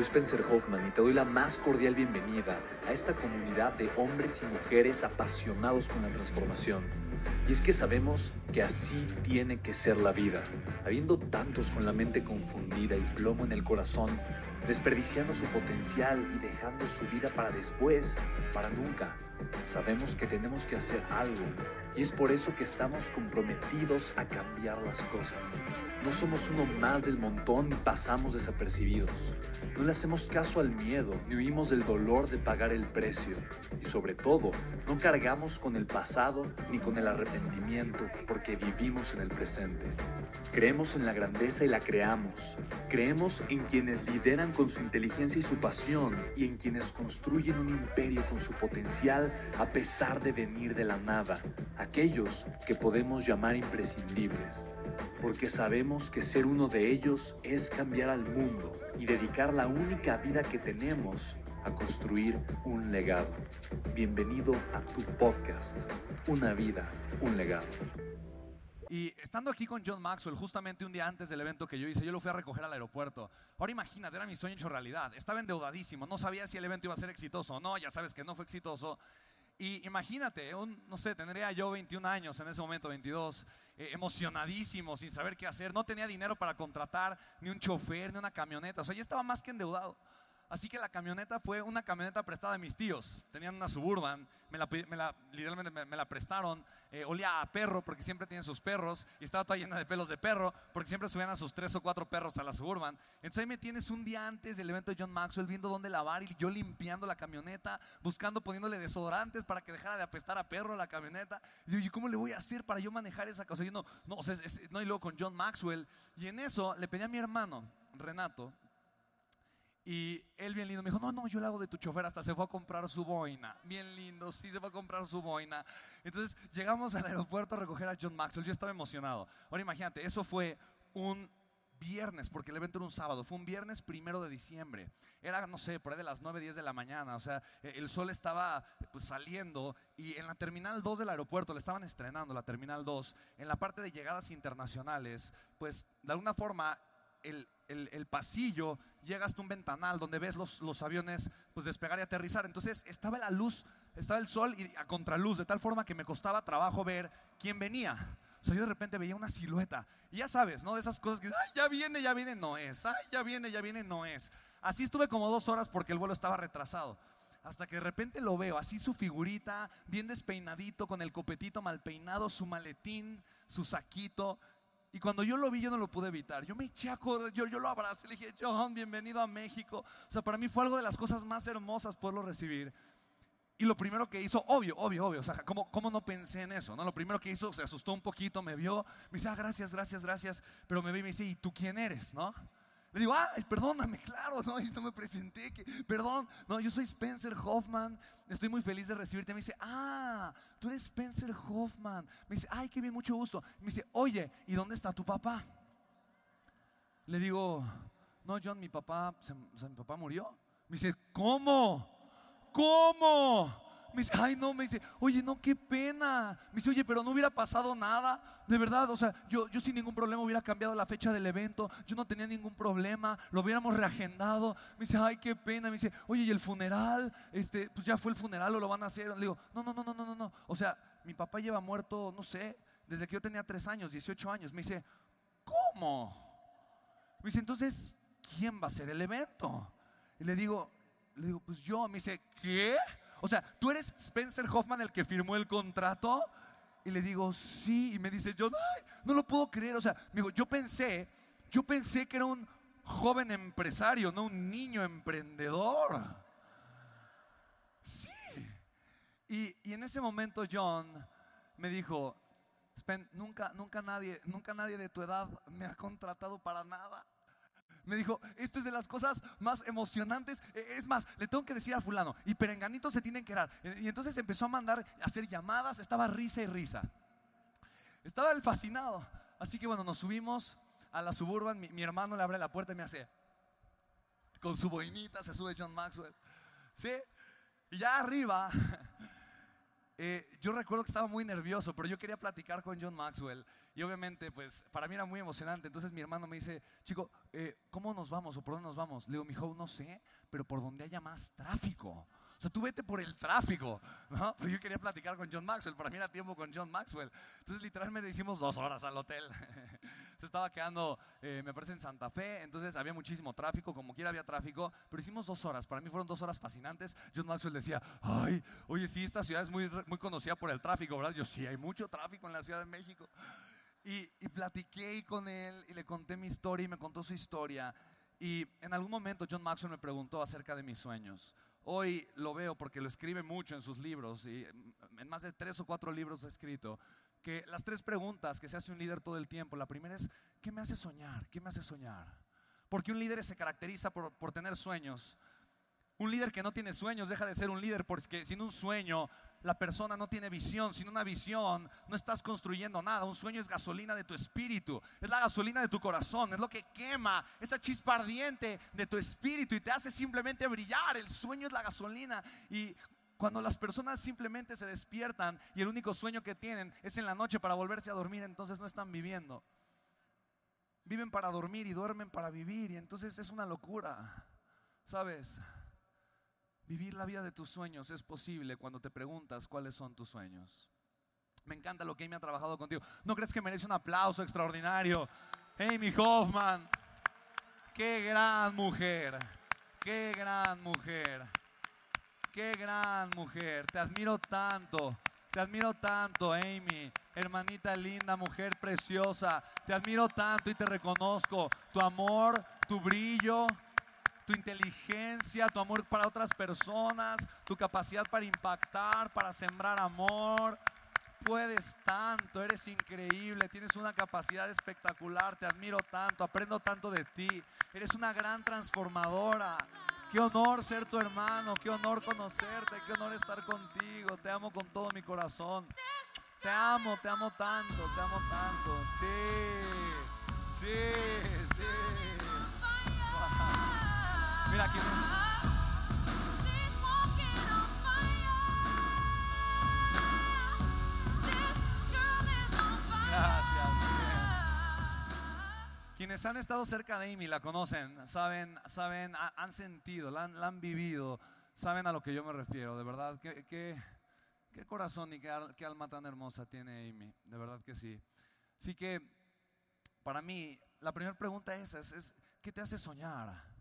Soy Spencer Hoffman y te doy la más cordial bienvenida a esta comunidad de hombres y mujeres apasionados con la transformación. Y es que sabemos que así tiene que ser la vida. Habiendo tantos con la mente confundida y plomo en el corazón, desperdiciando su potencial y dejando su vida para después, para nunca. Sabemos que tenemos que hacer algo y es por eso que estamos comprometidos a cambiar las cosas. No somos uno más del montón ni pasamos desapercibidos. No le hacemos caso al miedo ni huimos del dolor de pagar el precio. Y sobre todo, no cargamos con el pasado ni con el arrepentimiento porque vivimos en el presente. Creemos en la grandeza y la creamos. Creemos en quienes lideran su inteligencia y su pasión y en quienes construyen un imperio con su potencial a pesar de venir de la nada. Aquellos que podemos llamar imprescindibles. Porque sabemos que ser uno de ellos es cambiar al mundo y dedicar la única vida que tenemos a construir un legado. Bienvenido a tu podcast, Una vida, un legado. Y estando aquí con John Maxwell, justamente un día antes del evento que yo hice, yo lo fui a recoger al aeropuerto. Ahora imagínate, era mi sueño hecho realidad. Estaba endeudadísimo, no sabía si el evento iba a ser exitoso o no, ya sabes que no fue exitoso. Y imagínate, no sé, tendría yo 21 años en ese momento, 22, eh, emocionadísimo, sin saber qué hacer. No tenía dinero para contratar ni un chofer, ni una camioneta. O sea, ya estaba más que endeudado. Así que la camioneta fue una camioneta prestada de mis tíos. Tenían una suburban, me la, literalmente me, la prestaron. Eh, olía a perro porque siempre tienen sus perros y estaba toda llena de pelos de perro porque siempre subían a sus tres o cuatro perros a la suburban. Entonces ahí me tienes un día antes del evento de John Maxwell viendo dónde lavar y yo limpiando la camioneta, buscando, poniéndole desodorantes para que dejara de apestar a perro la camioneta. Y yo, ¿cómo le voy a hacer para yo manejar esa cosa? Yo no, no, o sea, no, y luego con John Maxwell. Y en eso le pedí a mi hermano, Renato, y él bien lindo me dijo, no, no, yo le hago de tu chofer, hasta se fue a comprar su boina. Bien lindo, sí se fue a comprar su boina. Entonces llegamos al aeropuerto a recoger a John Maxwell, yo estaba emocionado. Ahora imagínate, eso fue un viernes, porque el evento era un sábado, fue un viernes primero de diciembre. Era, no sé, por ahí de las 9, 10 de la mañana, o sea, e, el sol estaba pues, saliendo y en la terminal 2 del aeropuerto, le estaban estrenando la terminal 2, en la parte de llegadas internacionales, pues de alguna forma el, el, pasillo, llega hasta un ventanal donde ves los, aviones pues despegar y aterrizar. Entonces estaba la luz, estaba el sol y a contraluz, de tal forma que me costaba trabajo ver quién venía. O sea, yo de repente veía una silueta. Y ya sabes, ¿no? De esas cosas que, ay, ya viene, ya viene, no es. Ay, ya viene, ya viene, no es. Así estuve como dos horas porque el vuelo estaba retrasado. Hasta que de repente lo veo, así su figurita, bien despeinadito, con el copetito mal peinado, su maletín, su saquito. Y cuando yo lo vi, yo no lo pude evitar. Yo me eché a correr, yo, yo lo abracé, le dije, John, bienvenido a México. O sea, para mí fue algo de las cosas más hermosas poderlo recibir. Y lo primero que hizo, obvio, obvio, obvio, o sea, ¿cómo, ¿cómo, no pensé en eso? ¿no? Lo primero que hizo, se asustó un poquito, me vio, me dice, ah, gracias, gracias, gracias, pero me ve y me dice, ¿y tú quién eres? ¿No? Le digo, ay, perdóname, claro, no, yo no me presenté, que, perdón, no, yo soy Spencer Hoffman, estoy muy feliz de recibirte. Me dice, ah, tú eres Spencer Hoffman. Me dice, ay, qué bien, mucho gusto. Me dice, oye, ¿y dónde está tu papá? Le digo, no, John, mi papá, mi papá murió. Me dice, ¿cómo? ¿Cómo? Me dice, ay no, me dice, oye, no, qué pena. Me dice, oye, pero no hubiera pasado nada. De verdad, o sea, yo, yo sin ningún problema hubiera cambiado la fecha del evento. Yo no tenía ningún problema. Lo hubiéramos reagendado. Me dice, ay, qué pena. Me dice, oye, ¿y el funeral? Este, pues ya fue el funeral o lo van a hacer. Le digo, no, no, no, no, no, no. O sea, mi papá lleva muerto, no sé, desde que yo tenía 3 años, 18 años. Me dice, ¿cómo? Me dice, entonces, ¿quién va a hacer el evento? Y le digo, le digo, pues yo. Me dice, ¿qué? O sea, ¿tú eres Spencer Hoffman el que firmó el contrato? Y le digo, sí. Y me dice, yo no lo puedo creer. O sea, me digo, yo pensé, yo pensé que era un joven empresario, no un niño emprendedor. Sí. Y, y en ese momento John me dijo, Spen, nunca, nunca nadie, nunca nadie de tu edad me ha contratado para nada. Me dijo, esto es de las cosas más emocionantes. E, es más, le tengo que decir a fulano, y perenganito se tienen que dar. Y entonces empezó a mandar, a hacer llamadas, estaba risa y risa. Estaba el fascinado. Así que bueno, nos subimos a la suburban, mi, hermano le abre la puerta y me hace, con su boinita se sube John Maxwell. ¿Sí? Y ya arriba, eh, yo recuerdo que estaba muy nervioso, pero yo quería platicar con John Maxwell. Y obviamente, pues para mí era muy emocionante. Entonces mi hermano me dice, chico, eh, ¿cómo nos vamos o por dónde nos vamos? Le digo, mi hijo, no sé, pero por donde haya más tráfico. O sea, tú vete por el tráfico, ¿no? Pero yo quería platicar con John Maxwell, para mí era tiempo con John Maxwell. Entonces, literalmente hicimos dos horas al hotel. Se estaba quedando, eh, me parece, en Santa Fe, entonces había muchísimo tráfico, como quiera había tráfico, pero hicimos dos horas. Para mí fueron dos horas fascinantes. John Maxwell decía, ay, oye, sí, esta ciudad es muy, muy conocida por el tráfico, ¿verdad? Yo, sí, hay mucho tráfico en la Ciudad de México. Y, y platiqué con él y le conté mi historia y me contó su historia. Y en algún momento John Maxwell me preguntó acerca de mis sueños. Hoy lo veo porque lo escribe mucho en sus libros y en más de tres o cuatro libros ha escrito que las tres preguntas que se hace un líder todo el tiempo, la primera es, ¿qué me hace soñar? ¿Qué me hace soñar? Porque un líder se caracteriza por, por tener sueños. Un líder que no tiene sueños deja de ser un líder porque sin un sueño la persona no tiene visión. Sin una visión no estás construyendo nada. Un sueño es gasolina de tu espíritu. Es la gasolina de tu corazón. Es lo que quema esa chispa ardiente de tu espíritu y te hace simplemente brillar. El sueño es la gasolina. Y cuando las personas simplemente se despiertan y el único sueño que tienen es en la noche para volverse a dormir, entonces no están viviendo. Viven para dormir y duermen para vivir y entonces es una locura. ¿Sabes? Vivir la vida de tus sueños es posible cuando te preguntas cuáles son tus sueños. Me encanta lo que Amy ha trabajado contigo. ¿No crees que merece un aplauso extraordinario? Amy Hoffman, qué gran mujer, qué gran mujer, qué gran mujer. Te admiro tanto, te admiro tanto, Amy, hermanita linda, mujer preciosa. Te admiro tanto y te reconozco tu amor, tu brillo, tu inteligencia, tu amor para otras personas, tu capacidad para impactar, para sembrar amor. Puedes tanto, eres increíble, tienes una capacidad espectacular, te admiro tanto, aprendo tanto de ti. Eres una gran transformadora. Qué honor ser tu hermano, qué honor conocerte, qué honor estar contigo. Te amo con todo mi corazón. Te amo, te amo tanto, te amo tanto. Sí, sí, sí. Mira. Quienes han estado cerca de Amy la conocen, saben, saben, han sentido, la han, vivido, saben a lo que yo me refiero. De verdad, qué, qué, corazón y qué, alma tan hermosa tiene Amy. De verdad que sí. Así que, para mí, la primera pregunta es, es ¿qué te hace soñar?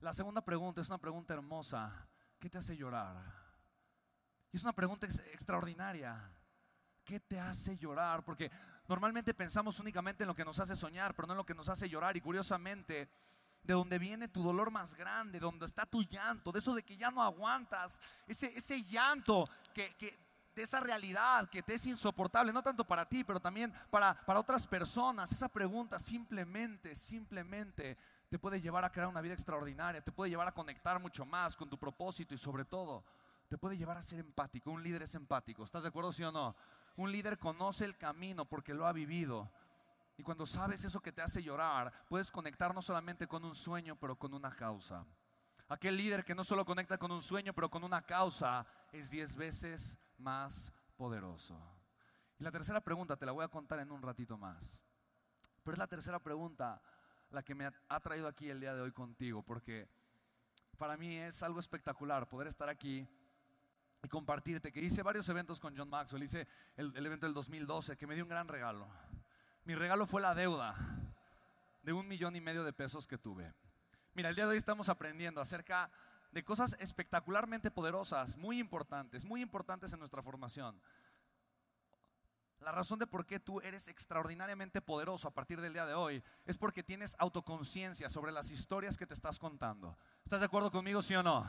La segunda pregunta es una pregunta hermosa. ¿Qué te hace llorar? Y es una pregunta extraordinaria. ¿Qué te hace llorar? Porque normalmente pensamos únicamente en lo que nos hace soñar, pero no en lo que nos hace llorar. Y curiosamente, de donde viene tu dolor más grande, donde está tu llanto, de eso de que ya no aguantas, ese, ese llanto que, de esa realidad que te es insoportable, no tanto para ti, pero también para, para otras personas. Esa pregunta simplemente, simplemente te puede llevar a crear una vida extraordinaria, te puede llevar a conectar mucho más con tu propósito y sobre todo te puede llevar a ser empático. Un líder es empático, ¿estás de acuerdo sí o no? Un líder conoce el camino porque lo ha vivido. Y cuando sabes eso que te hace llorar, puedes conectar no solamente con un sueño, pero con una causa. Aquel líder que no solo conecta con un sueño, pero con una causa, es diez veces más poderoso. Y la tercera pregunta te la voy a contar en un ratito más. Pero es la tercera pregunta la que me ha traído aquí el día de hoy contigo, porque para mí es algo espectacular poder estar aquí y compartirte, que hice varios eventos con John Maxwell, hice el, evento del 2012, que me dio un gran regalo. Mi regalo fue la deuda de un millón y medio de pesos que tuve. Mira, el día de hoy estamos aprendiendo acerca de cosas espectacularmente poderosas, muy importantes, muy importantes en nuestra formación. La razón de por qué tú eres extraordinariamente poderoso a partir del día de hoy es porque tienes autoconciencia sobre las historias que te estás contando. ¿Estás de acuerdo conmigo, sí o no?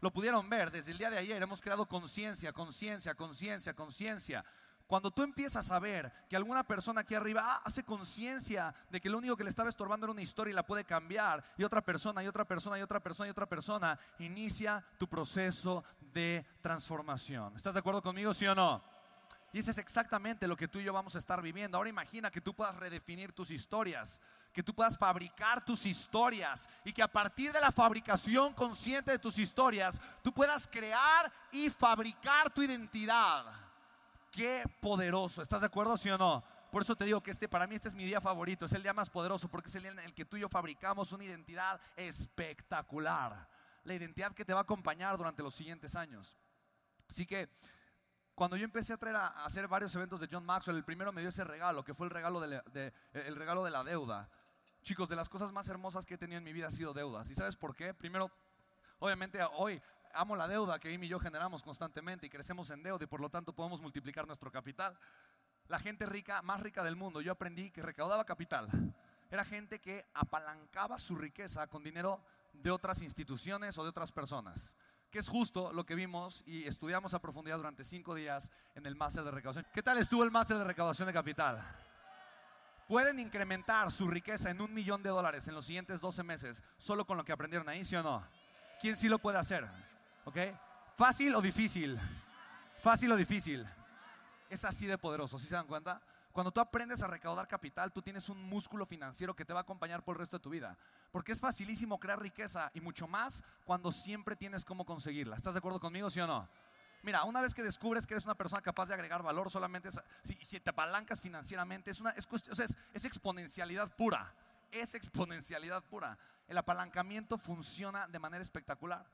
Lo pudieron ver desde el día de ayer. Hemos creado conciencia, conciencia, conciencia, conciencia. Cuando tú empiezas a ver que alguna persona aquí arriba hace conciencia de que lo único que le estaba estorbando era una historia y la puede cambiar, y otra persona, y otra persona, y otra persona, y otra persona, inicia tu proceso de transformación. ¿Estás de acuerdo conmigo, sí o no? Y ese es exactamente lo que tú y yo vamos a estar viviendo. Ahora imagina que tú puedas redefinir tus historias, que tú puedas fabricar tus historias y que a partir de la fabricación consciente de tus historias, tú puedas crear y fabricar tu identidad. Qué poderoso. ¿Estás de acuerdo, sí o no? Por eso te digo que este, para mí este es mi día favorito, es el día más poderoso porque es el día en el que tú y yo fabricamos una identidad espectacular. La identidad que te va a acompañar durante los siguientes años. Así que cuando yo empecé a traer a, hacer varios eventos de John Maxwell, el primero me dio ese regalo, que fue el regalo de, el regalo de la deuda. Chicos, de las cosas más hermosas que he tenido en mi vida ha sido deudas. ¿Y sabes por qué? Primero, obviamente hoy amo la deuda que Amy y yo generamos constantemente y crecemos en deuda y por lo tanto podemos multiplicar nuestro capital. La gente rica, más rica del mundo, yo aprendí que recaudaba capital. Era gente que apalancaba su riqueza con dinero de otras instituciones o de otras personas que es justo lo que vimos y estudiamos a profundidad durante cinco días en el máster de recaudación. ¿Qué tal estuvo el máster de recaudación de capital? Pueden incrementar su riqueza en un millón de dólares en los siguientes 12 meses solo con lo que aprendieron ahí, ¿sí o no? ¿Quién sí lo puede hacer? ¿Ok? ¿Fácil o difícil? Fácil o difícil. Es así de poderoso, ¿sí se dan cuenta? Cuando tú aprendes a recaudar capital, tú tienes un músculo financiero que te va a acompañar por el resto de tu vida. Porque es facilísimo crear riqueza y mucho más cuando siempre tienes cómo conseguirla. ¿Estás de acuerdo conmigo, sí o no? Mira, una vez que descubres que eres una persona capaz de agregar valor, solamente si, te apalancas financieramente, es, una, es, es exponencialidad pura. Es exponencialidad pura. El apalancamiento funciona de manera espectacular.